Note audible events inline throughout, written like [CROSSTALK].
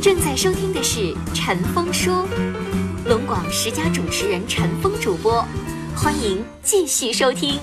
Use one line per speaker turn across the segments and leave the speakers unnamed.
正在收听的是《陈峰说》，龙广十佳主持人陈峰主播，欢迎继续收听。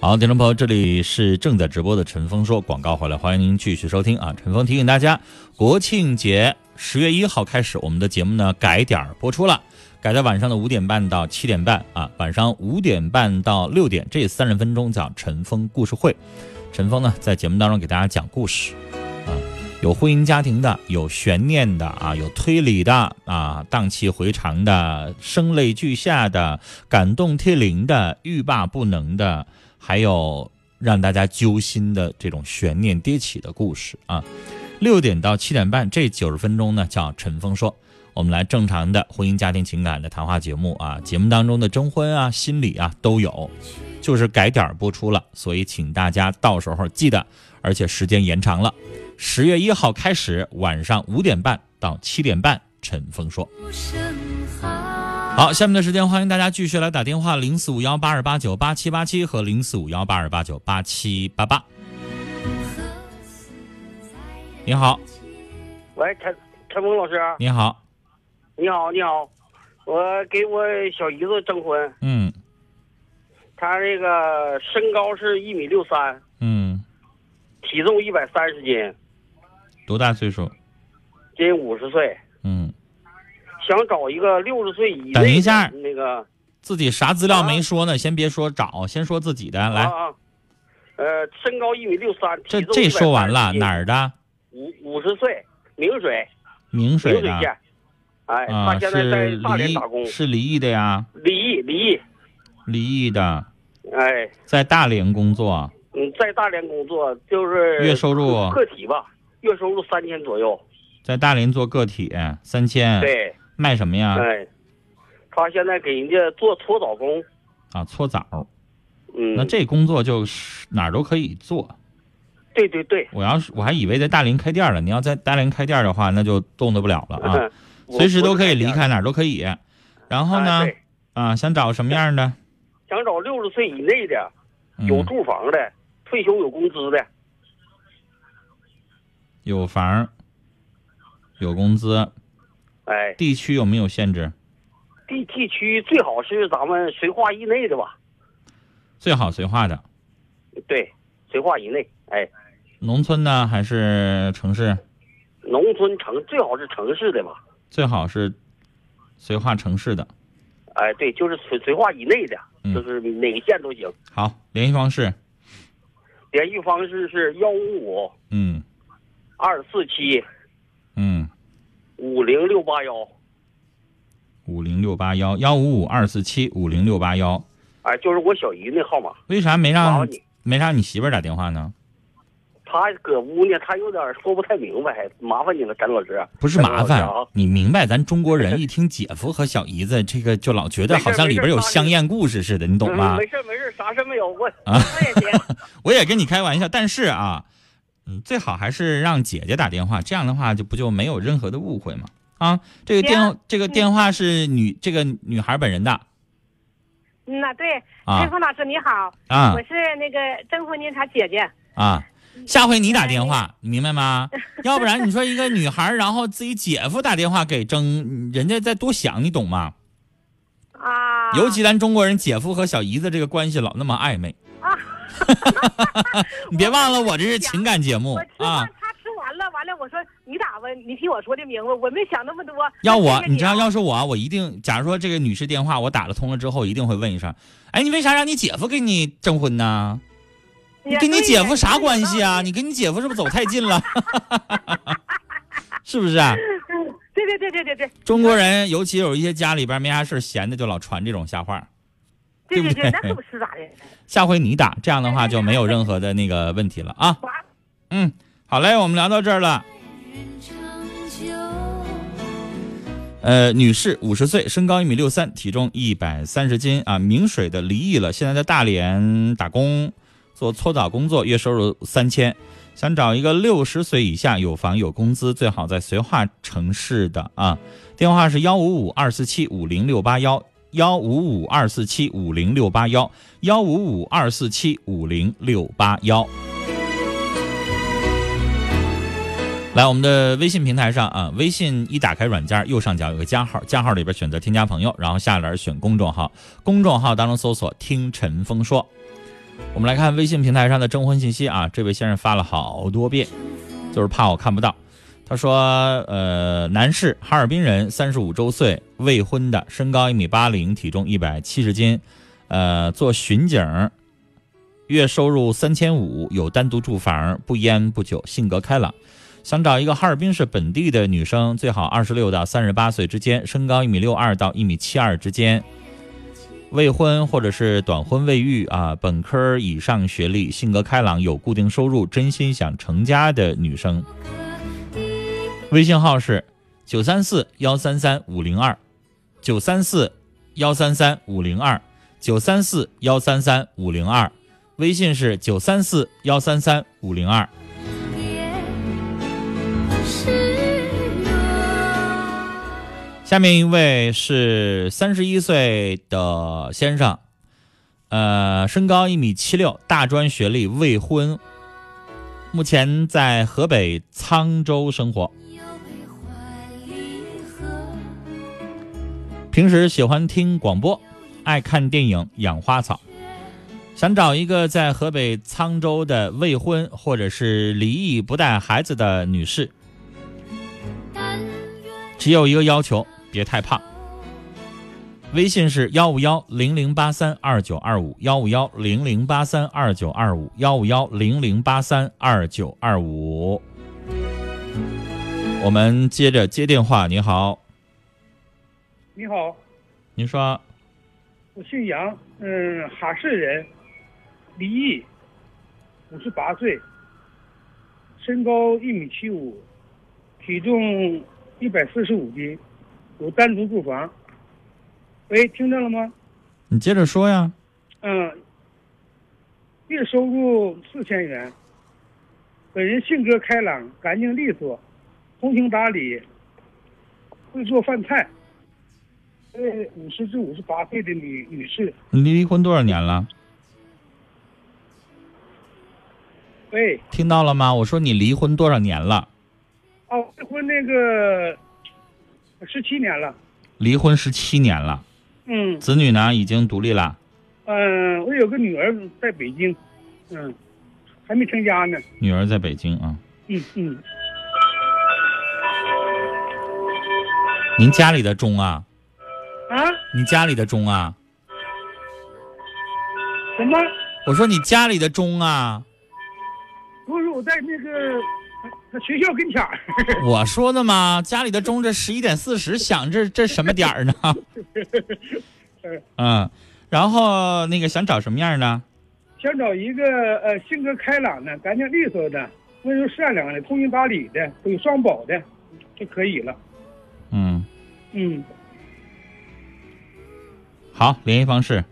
好，听众朋友，这里是正在直播的陈峰说广告回来，欢迎您继续收听啊。陈峰提醒大家，国庆节十月一号开始，我们的节目呢改点播出了，改在晚上的五点半到七点半啊，晚上五点半到六点这三十分钟叫陈峰故事会。陈峰呢在节目当中给大家讲故事，有婚姻家庭的，有悬念的啊，有推理的啊，荡气回肠的，声泪俱下的，感动涕零的，欲罢不能的。还有让大家揪心的这种悬念迭起的故事啊。六点到七点半这九十分钟呢，叫陈峰说，我们来正常的婚姻家庭情感的谈话节目啊，节目当中的征婚啊、心理啊都有，就是改点播出了，所以请大家到时候记得，而且时间延长了，十月一号开始晚上五点半到七点半，陈峰说。好，下面的时间欢迎大家继续来打电话，零四五幺八二八九八七八七和零四五幺八二八九八七八八。你好，
喂，陈陈峰老师，
你好，
你好，你好，我给我小姨子征婚，
嗯。
她这个身高是一米六三，
嗯，
体重一百三十斤，
多大岁数？
今五十岁，
嗯，
想找一个六十岁以内
等一下
那个
自己啥资料没说呢？先别说找，先说自己的。来，
啊啊，呃，身高一米六三，
这这说完了，哪儿的？
五五十岁，明水，
明
明
水的
哎，
啊，
他现在在大连打工，
是离异的呀，
离异，离异，
离异的，
哎，
在大连工作，
嗯，在大连工作，就是
月收入
个体吧，月收入三千左右，
在大连做个体，三千，
对。
卖什么呀？
哎，他现在给人家做搓澡工，
啊，搓澡。
嗯，
那这工作就是哪儿都可以做。
对对对，
我要是我还以为在大连开店了，你要在大连开店的话，那就动弹不了了啊，随时都可以离。开，哪儿都可以。然后呢啊，想找什么样的？
想找六十岁以内的，有
嗯，
住房的，退休有工资的，
有房，有工资，
哎，
地区有没有限制？
地地区最好是咱们绥化以内的吧？
最好绥化的，
对，绥化以内，哎，
农村呢还是城市？
农村城最好是城市的吧？
最好是绥化城市的。
哎，对，就是绥绥化以内的，
嗯
就是哪个县都行。
好，联系方式，
联系方式是幺五五
嗯
二四七
嗯，
五零六八幺。
五零六八幺幺五五二四七五零六八幺。
哎，就是我小姨那号码。
为啥没让
你，
没让你媳妇儿打电话呢？
他搁屋呢，她有点说不太明白，麻烦你了，詹老师。
不是麻烦你明白？咱中国人一听姐夫和小姨子，这个就老觉得好像里边有香艳故事似的，你懂吗
嗯？没事没事，啥事没有，我
啊
我也。[LAUGHS]
我也跟你开玩笑，但是啊，嗯，最好还是让姐姐打电话，这样的话就不就没有任何的误会嘛？啊，这个电这个电话是女这个女孩本人的
嗯呐，对，
啊
陈峰老师你好，
啊
我是那个征婚您她姐姐。
啊，下回你打电话，你明白吗？[LAUGHS] 要不然你说一个女孩，然后自己姐夫打电话给征，人家再多想，你懂吗？
啊，
尤其咱中国人姐夫和小姨子这个关系老那么暧昧
啊，[LAUGHS]
你别忘了我这是情感节目啊。
他吃完了，完了我说你打吧，你听我说的明白，我没想那么多。
要我你知道，
啊
要是我，我一定，假如说这个女士电话我打了通了之后，一定会问一声，哎，你为啥让你姐夫给你征婚呢？你跟你姐夫啥关系啊？你跟你姐夫是不是走太近了？[LAUGHS] 是不是啊？
嗯对对对对对对
中国人尤其有一些家里边没啥事闲的，就老传这种瞎话。对不对
对对对，那可不是咋的。[LAUGHS]
下回你打，这样的话就没有任何的那个问题了啊。嗯，好嘞，我们聊到这儿了。呃，女士，五十岁，身高一米六三，体重一百三十斤啊，明水的离异了，现在在大连打工，做搓澡工作，月收入三千，想找一个六十岁以下有房有工资，最好在绥化城市的啊。电话是幺五五二四七五零六八幺，幺五五二四七五零六八幺，幺五五二四七五零六八幺。来，我们的微信平台上啊，微信一打开软件，右上角有个加号，加号里边选择添加朋友，然后下栏选公众号，公众号当中搜索“听陈峰说”。我们来看微信平台上的征婚信息啊，这位先生发了好多遍，就是怕我看不到。他说，呃，男士，哈尔滨人，三十五周岁，未婚的，身高一米八零，体重一百七十斤，呃，做巡警，月收入三千五，有单独住房，不烟不酒，性格开朗。想找一个哈尔滨市本地的女生，最好二十六到三十八岁之间，身高一米六二到一米七二之间，未婚或者是短婚未育啊，本科以上学历，性格开朗，有固定收入，真心想成家的女生。微信号是九三四幺三三五零二，九三四幺三三五零二，九三四幺三三五零二，微信是九三四幺三三五零二。下面一位是三十一岁的先生，呃，身高一米七六，大专学历，未婚，目前在河北沧州生活。平时喜欢听广播，爱看电影，养花草，想找一个在河北沧州的未婚或者是离异不带孩子的女士，只有一个要求，别太胖。微信是幺五幺零零八三二九二五幺五幺零零八三二九二五幺五幺零零八三二九二五。我们接着接电话，你好，
你好，
你说
我姓杨，嗯，哈市人，离异，五十八岁，身高一米七五，体重一百四十五斤，有单独住房。喂，听到了吗？
你接着说呀。
嗯，月收入四千元。本人性格开朗，干净利索，通情达理，会做饭菜。呃，五十至五十八岁的女女士，
你离婚多少年了？
喂，
听到了吗？我说你离婚多少年了？
哦，离婚那个十七年了。
离婚十七年了，
嗯
子女呢已经独立了，
嗯，我有个女儿在北京，嗯，还没成家呢。
女儿在北京啊。
嗯嗯，
您家里的钟啊？
啊，
你家里的钟啊？
什么？
我说你家里的钟啊？
不是我在那个他学校跟前儿。[LAUGHS] [LAUGHS]
我说的嘛，家里的钟这十一点四十响，这这什么点儿呢？[LAUGHS] 嗯，然后那个想找什么样的？
想找一个呃性格开朗的、干净利索的，温柔善良的、通情达理的、都有双保的，就可以了。
嗯，
嗯，
好，联系方式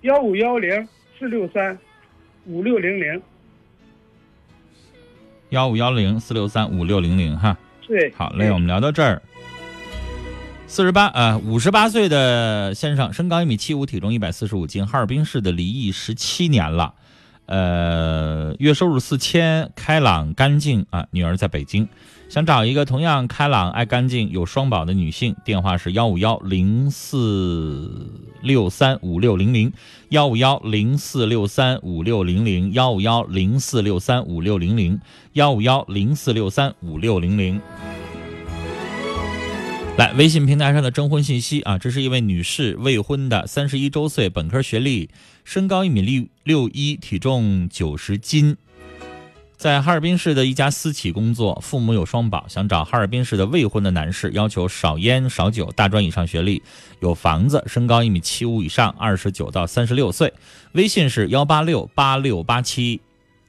幺五幺零四六三五六零零，
幺五幺零四六三五六零零哈。
对，
好嘞，我们聊到这儿。四十八呃，五十八岁的先生，身高一米七五，体重一百四十五斤，哈尔滨市的，离异十七年了，呃，月收入四千，开朗干净啊，女儿在北京，想找一个同样开朗、爱干净、有双宝的女性，电话是幺五幺零四六三五六零零，幺五幺零四六三五六零零，幺五幺零四六三五六零零，幺五幺零四六三五六零零。来，微信平台上的征婚信息啊，这是一位女士，未婚的，三十一周岁，本科学历，身高一米六六一，体重九十斤，在哈尔滨市的一家私企工作，父母有双保，想找哈尔滨市的未婚的男士，要求少烟少酒，大专以上学历，有房子，身高一米七五以上，二十九到三十六岁，微信是幺八六八六八七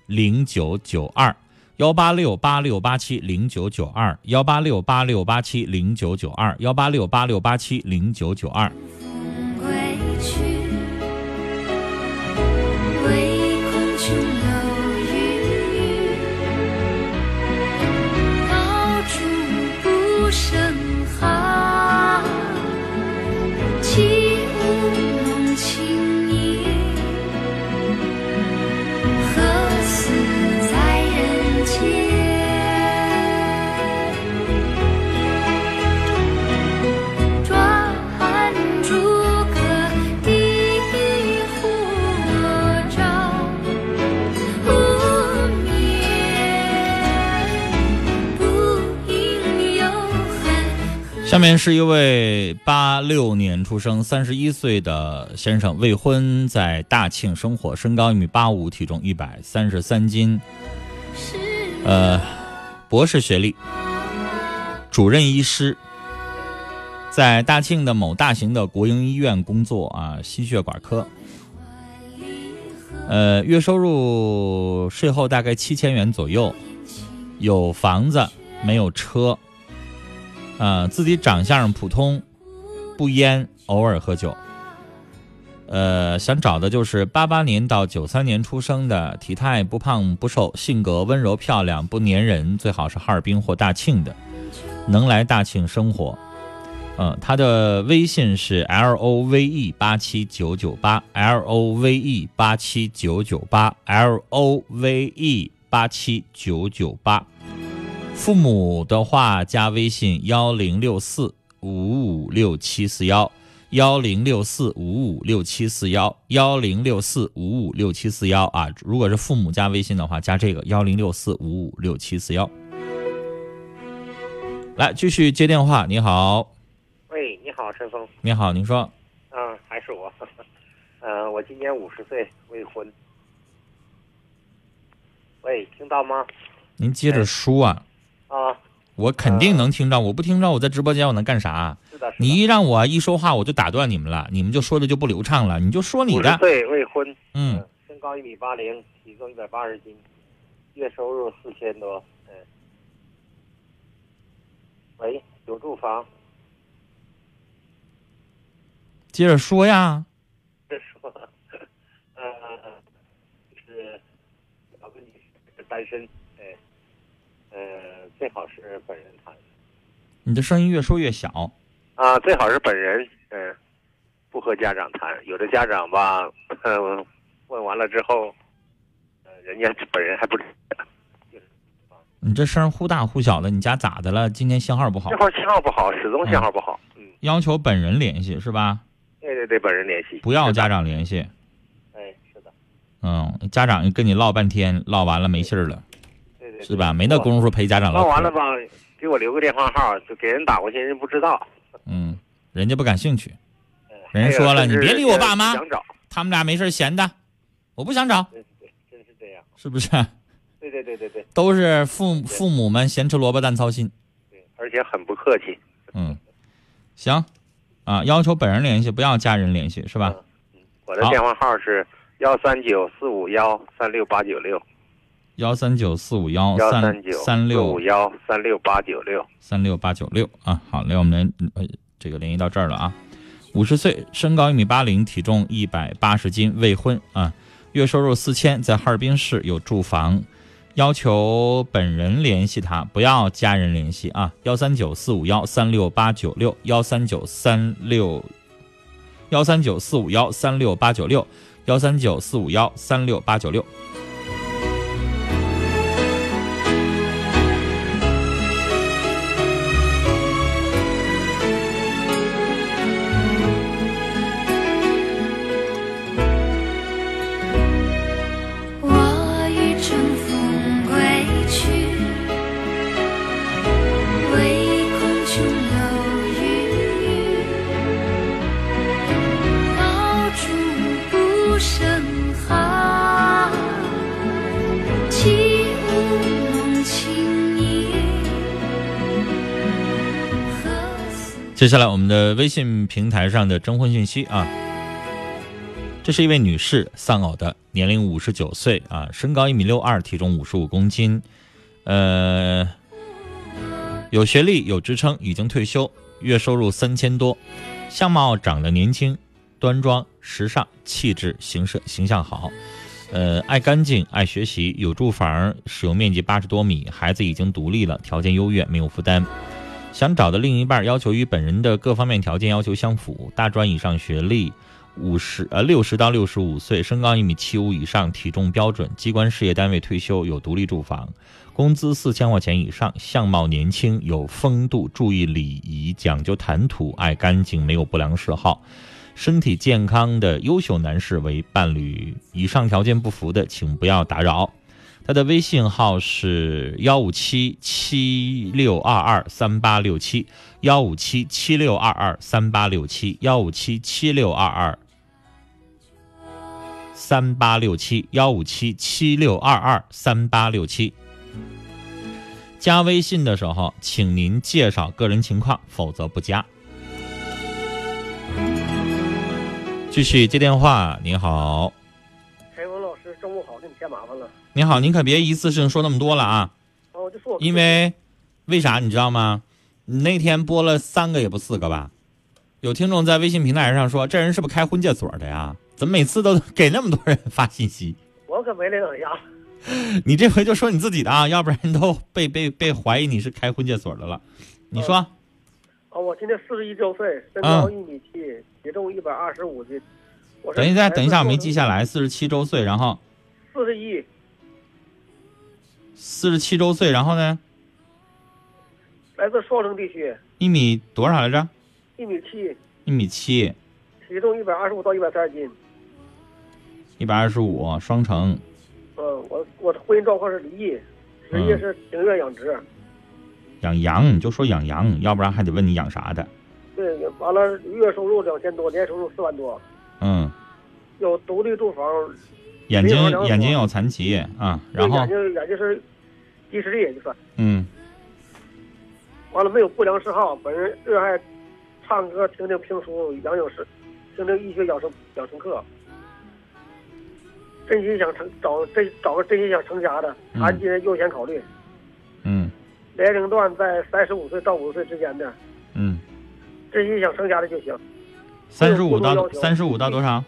零九九二。幺八六八六八七零九九二，幺八六八六八七零九九二，幺八六八六八七零九九二。
you.
下面是一位八六年出生、三十一岁的先生，未婚，在大庆生活，身高一米八五，体重一百三十三斤，呃，博士学历，主任医师，在大庆的某大型的国营医院工作啊，心血管科。呃，月收入税后大概七千元左右，有房子，没有车。啊，自己长相普通，不烟，偶尔喝酒。呃，想找的就是八八年到九三年出生的，体态不胖不瘦，性格温柔漂亮，不粘人，最好是哈尔滨或大庆的，能来大庆生活。嗯，他的微信是 L O V E 八七九九八 L O V E 八七九九八 L O V E 八七九九八。父母的话加微信幺零六四五五六七四幺幺零六四五五六七四幺幺零六四五五六七四幺啊，如果是父母加微信的话，加这个幺零六四五五六七四幺。来，继续接电话。你好，
喂，你好，陈峰。
你好，您说，
嗯，还是我。嗯、[LAUGHS] 我今年五十岁，未婚。喂，听到吗？
您接着说啊，
啊，
我肯定能听着，我不听着，我在直播间我能干啥？
是的，是的。
你一让我一说话，我就打断你们了，你们就说的就不流畅了，你就说你的，
对，未婚。
嗯，
身高一米八零，体重一百八十斤，月收入四千多。嗯。喂，有住房？
接着说呀。
接着说，嗯、[LAUGHS] 是两个女士单身，哎，呃，最好是本人谈。
你的声音越说越小，
啊，最好是本人，嗯、不和家长谈。有的家长吧，嗯、问完了之后，呃，人家本人还不知道。
你这声忽大忽小的，你家咋的了？今天信号不好
这，号信号不好，始终信号不好。嗯，
要求本人联系是吧？
对对对，本人联系。
不要家。长联系。
哎，是的，
嗯，家长跟你唠半天，唠完了没信儿了，是吧？没那功夫陪家长唠
完了吧，给我留个电话号，就给人打过去，人不知道。
嗯，人家不感兴趣，
嗯
人家说了你别理我爸妈
想找，
他们俩没事闲的，我不想找，
真是
不是？[LAUGHS]
对对对对对
都是父父母们咸吃萝卜淡操心。
对，而且很不客气。
嗯，行，啊，要求本人联系，不要家人联系，是吧？
我的电话号是幺三九四五幺三六八九六。
幺三九四五幺三
三
六
五幺三六八九六。
三六八九六啊，好嘞，我们联呃这个联系到这儿了啊。五十岁，身高一米八零，体重一百八十斤，未婚啊，月收入四千，在哈尔滨市有住房，要求本人联系他，不要家人联系啊。幺三九四五幺三六八九六，幺三九三六幺三九四五幺三六八九六，幺三九四五幺三六八九六。接下来我们的微信平台上的征婚信息啊，这是一位女士丧偶的，年龄五十九岁啊，身高一米六二，体重五十五公斤，呃，有学历有职称，已经退休，月收入三千多，相貌长得年轻、端庄、时尚，气质形式形象好，呃，爱干净，爱学习，有住房，使用面积八十多米，孩子已经独立了，条件优越，没有负担。想找的另一半要求与本人的各方面条件要求相符，大专以上学历，五十呃六十到六十五岁，身高一米七五以上，体重标准，机关事业单位退休，有独立住房，工资四千块钱以上，相貌年轻，有风度，注意礼仪，讲究谈吐，爱干净，没有不良嗜好。身体健康的优秀男士为伴侣，以上条件不符的，请不要打扰。他的微信号是幺五七七六二二三八六七，幺五七七六二二三八六七，幺五七七六二二三八六七，幺五七七六二二三八六七。加微信的时候，请您介绍个人情况，否则不加。继续接电话，您好，
陈文老师，中午好，给你添麻烦了。
你好，您可别一次性说那么多了啊。
哦，我就说我
因为为啥你知道吗？你那天播了三个也不四个吧？有听众在微信平台上说，这人是不是开婚介所的呀？怎么每次都给那么多人发信息？
我可没那等样。
你这回就说你自己的啊，要不然都被被被怀疑你是开婚介所的了。你说，
啊，我今年四十一周岁，身
啊
高一米七，体重一百二十五斤。
等一下，等一下，我没记下来，四十七周岁，然后
四十一，
四十七周岁，然后呢，
来自双城地区，
一米多少来着？
一米七，
一米七，
体重一百二十五到一百三十斤。
一百二十五，双城。
嗯，我我的婚姻状况是离异，职业是庭院养殖。
养羊你就说养羊，要不然还得问你养啥的。
对，完了月收入两千多，年收入四万多，
嗯，
有独立住房，
眼睛眼睛有残疾啊，然后
眼睛眼睛是低视力也就算。
嗯
完了没有不良嗜好，本人热爱唱歌、听听评书、养养诗，听听医学养生养生课。真心想成找真找个真心想成家的，
嗯
残疾人优先考虑。
嗯
年龄段在三十五岁到五十岁之间的，
嗯，
真心想成家的就行。
三十五到三十五到多少？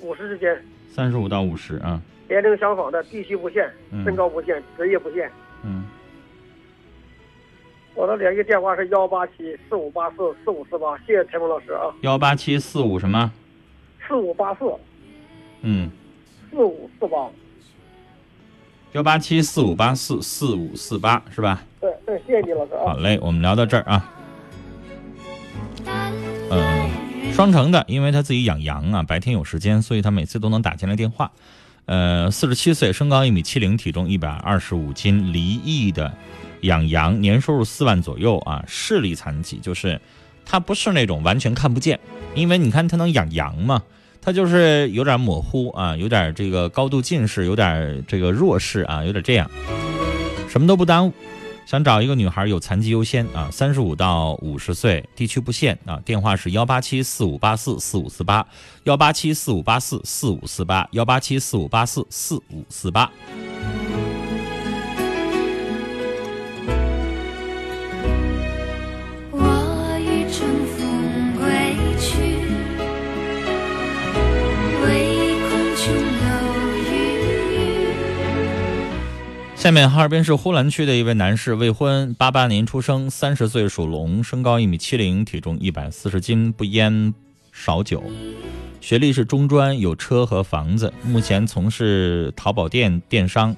五十之间，
三十五到五十啊，
年龄相仿的地区不限，
嗯
身高不限，职业不限。
嗯，
我的联系电话是幺八七四五八四四五四八，谢谢田峰老师啊，
幺八七四五什么？
四五八四
嗯，
四五四八。
幺八七四五八四四五四八是吧？
对对，谢谢你老师啊。
好嘞，我们聊到这儿啊。嗯，双城的，因为他自己养羊啊，白天有时间，所以他每次都能打进来电话。呃，四十七岁，身高一米七零，体重一百二十五斤，离异的，养羊，年收入四万左右啊，视力残疾，就是他不是那种完全看不见，因为你看他能养羊嘛，他就是有点模糊啊，有点这个高度近视，有点这个弱视啊，有点这样，什么都不耽误。想找一个女孩有残疾优先啊，三十五到五十岁，地区不限啊，电话是幺八七四五八四四五四八，幺八七四五八四四五四八，幺八七四五八四四五四八。下面哈尔滨市呼兰区的一位男士，未婚，八八年出生，三十岁，属龙，身高一米七零，体重一百四十斤，不烟少酒，学历是中专，有车和房子，目前从事淘宝店电商，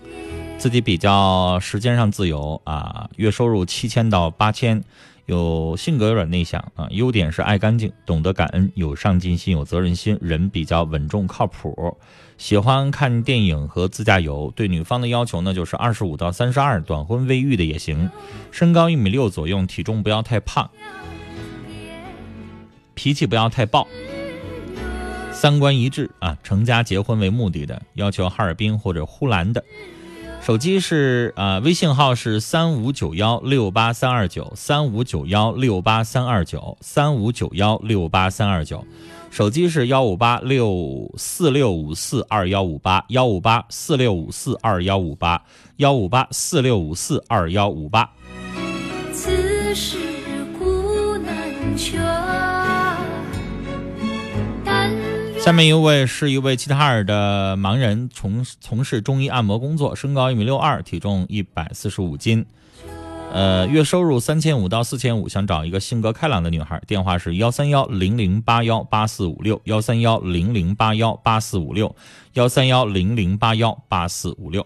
自己比较时间上自由啊，月收入七千到八千。有性格有点内向啊，优点是爱干净，懂得感恩，有上进心，有责任心，人比较稳重靠谱，喜欢看电影和自驾游。对女方的要求呢，就是二十五到三十二，短婚未育的也行，身高一米六左右，体重不要太胖，脾气不要太暴，三观一致啊，成家结婚为目的的，要求哈尔滨或者呼兰的。手机是啊，微信号是三五九幺六八三二九三五九幺六八三二九三五九幺六八三二九，手机是幺五八六四六五四二幺五八幺五八四六五四二幺五八幺五八四六五四二幺五八。
此事古难全。
下面一位是一位齐齐哈尔的盲人，从从事中医按摩工作，身高一米六二，体重一百四十五斤，呃，月收入三千五到四千五，想找一个性格开朗的女孩，电话是幺三幺零零八幺八四五六幺三幺零零八幺八四五六幺三幺零零八幺八四五六。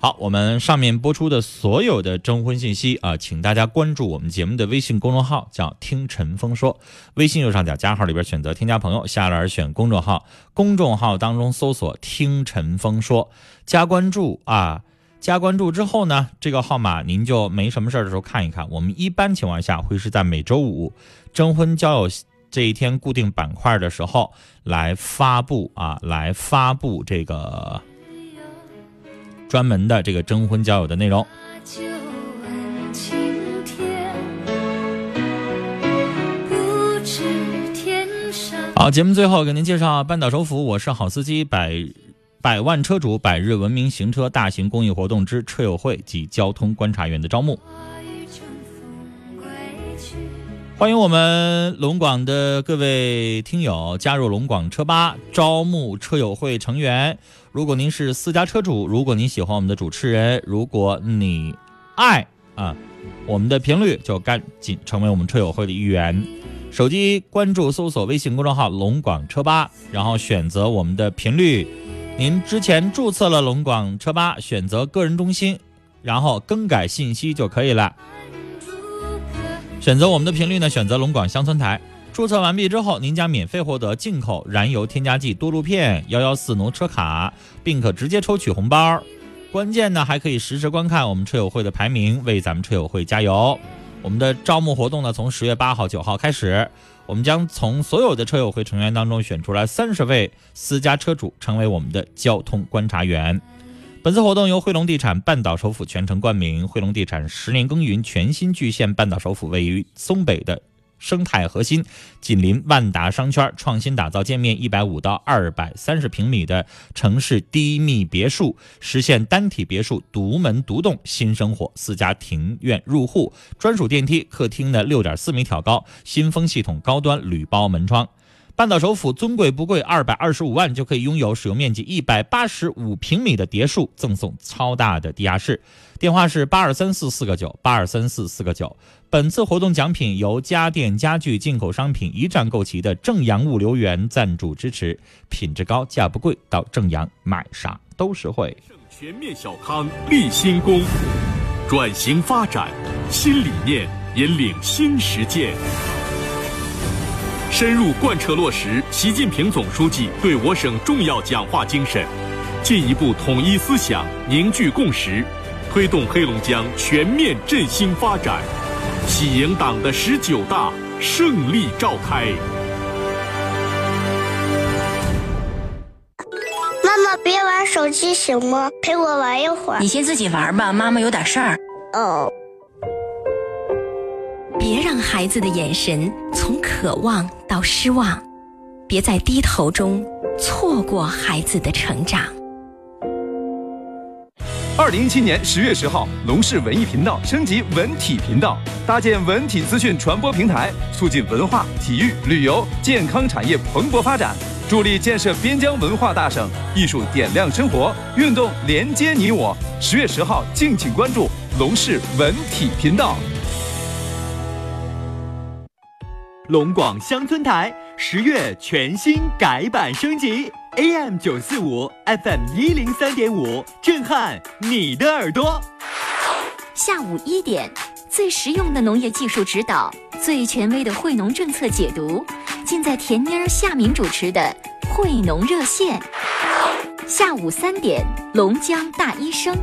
好，我们上面播出的所有的征婚信息啊，请大家关注我们节目的微信公众号，叫“听陈峰说”。微信右上角加号里边选择添加朋友，下栏选公众号，公众号当中搜索“听陈峰说”，加关注啊。加关注之后呢，这个号码您就没什么事儿的时候看一看。我们一般情况下会是在每周五征婚交友这一天固定板块的时候来发布啊，来发布这个。专门的这个征婚交友的内容。好，节目最后给您介绍半岛首府，我是好司机，百百万车主百日文明行车大型公益活动之车友会及交通观察员的招募。欢迎我们龙广的各位听友加入龙广车吧，招募车友会成员。如果您是私家车主，如果您喜欢我们的主持人，如果你爱啊我们的频率，就赶紧成为我们车友会的一员。手机关注搜索微信公众号“龙广车吧”，然后选择我们的频率。您之前注册了龙广车吧，选择个人中心，然后更改信息就可以了。选择我们的频率呢？选择龙广乡村台。注册完毕之后，您将免费获得进口燃油添加剂多路片、幺幺四挪车卡，并可直接抽取红包。关键呢，还可以实时观看我们车友会的排名，为咱们车友会加油。我们的招募活动呢，从十月八号、九号开始，我们将从所有的车友会成员当中选出来三十位私家车主，成为我们的交通观察员。本次活动由汇龙地产半岛首府全程冠名，汇龙地产十年耕耘，全新巨献半岛首府，位于松北的生态核心，紧邻万达商圈，创新打造建面一百五到二百三十平米的城市低密别墅，实现单体别墅独门独栋新生活，私家庭院入户，专属电梯，客厅的六点四米挑高，新风系统，高端铝包门窗。半岛首府尊贵不贵，二百二十五万就可以拥有使用面积一百八十五平米的别墅，赠送超大的地下室。电话是八二三四四个九八二三四四个九。本次活动奖品由家电家具进口商品一站购齐的正阳物流园赞助支持，品质高价不贵，到正阳买啥都实惠。
全面小康立新功，转型发展，新理念引领新实践。深入贯彻落实习近平总书记对我省重要讲话精神，进一步统一思想、凝聚共识，推动黑龙江全面振兴发展，喜迎党的十九大胜利召开。
妈妈，别玩手机行吗？陪我玩一会儿。
你先自己玩吧，妈妈有点事儿。
哦。
别让孩子的眼神从渴望到失望，别在低头中错过孩子的成长。
二零一七年十月十号，龙市文艺频道升级文体频道，搭建文体资讯传播平台，促进文化、体育、旅游、健康产业蓬勃发展。助力建设边疆文化大省，艺术点亮生活，运动连接你我。十月十号，敬请关注龙氏文体频道。
龙广乡村台十月全新改版升级，AM 九四五，FM 一零三点五，震撼你的耳朵。
下午一点，最实用的农业技术指导，最权威的惠农政策解读，尽在田妮儿、夏敏主持的《惠农热线》。下午三点，龙江大医生，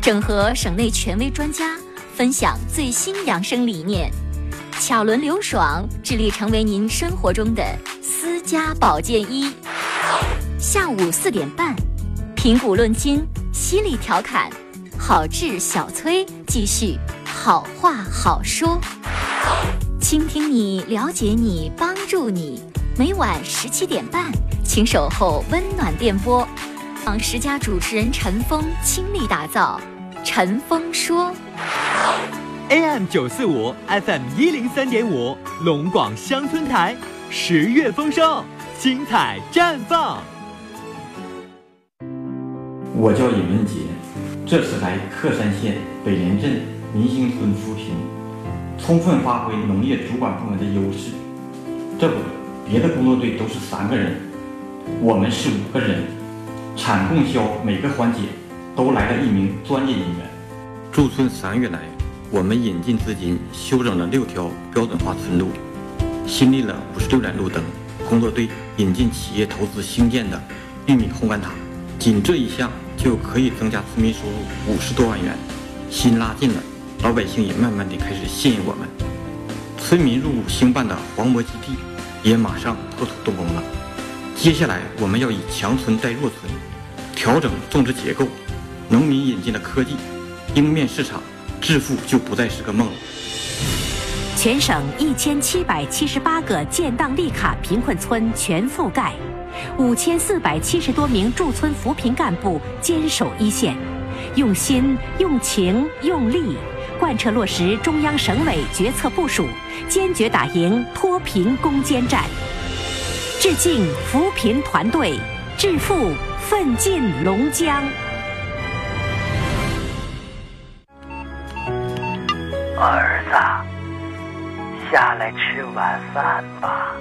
整合省内权威专家，分享最新养生理念。巧轮刘爽致力成为您生活中的私家保健医。下午四点半，评古论今，犀利调侃，好志小崔继续好话好说，倾听你，了解你，帮助你。每晚十七点半，请守候温暖电波，让十佳主持人陈峰倾力打造《陈峰说》。
AM 九四五，FM 一零三点五，龙广乡村台，十月丰收，精彩绽放。
我叫尹文杰，这次来克山县北连镇民兴村扶贫，充分发挥农业主管部门的优势。这不别的工作队都是三个人，我们是五个人，产供销每个环节都来了一名专业人员。驻村三月来。我们引进资金修整了六条标准化村路，新立了五十六盏路灯。工作队引进企业投资兴建的玉米烘干塔，仅这一项就可以增加村民收入五十多万元。心拉近了，老百姓也慢慢地开始信任我们。村民入股兴办的黄渤基地也马上破土动工了。接下来我们要以强村带弱村，调整种植结构。农民引进了科技，迎面市场。致富就不再是个梦了。
全省一千七百七十八个建档立卡贫困村全覆盖，五千四百七十多名驻村扶贫干部坚守一线，用心、用情、用力，贯彻落实中央省委决策部署，坚决打赢脱贫攻坚战。致敬扶贫团队，致富奋进龙江。
儿子，下来吃晚饭吧。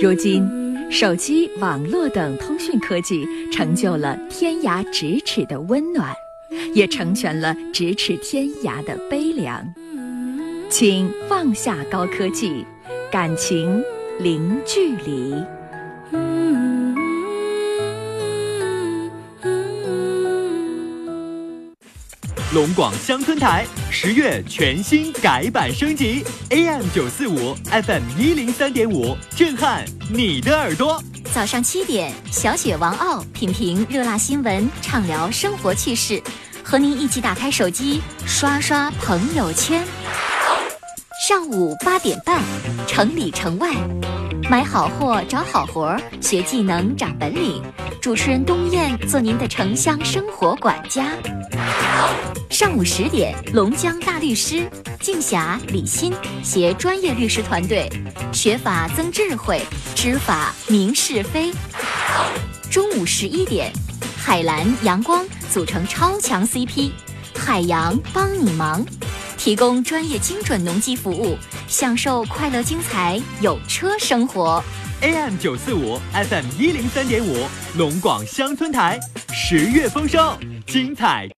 如今，手机、网络等通讯科技成就了天涯咫尺的温暖，也成全了咫尺天涯的悲凉。请放下高科技，感情零距离。
龙广乡村台十月全新改版升级，AM 九四五，FM 一零三点五，震撼你的耳朵。
早上七点，小雪王傲品评热辣新闻，畅聊生活趣事，和您一起打开手机刷刷朋友圈。上午八点半，城里城外，买好货找好活，学技能长本领。主持人东燕做您的城乡生活管家。上午十点，龙江大律师静霞、李欣携专业律师团队，学法增智慧，知法明是非。中午十一点，海蓝阳光组成超强 CP，海洋帮你忙，提供专业精准农机服务，享受快乐精彩有车生活。
AM 九四五，FM 一零三点五，龙广乡村台，十月丰收，精彩。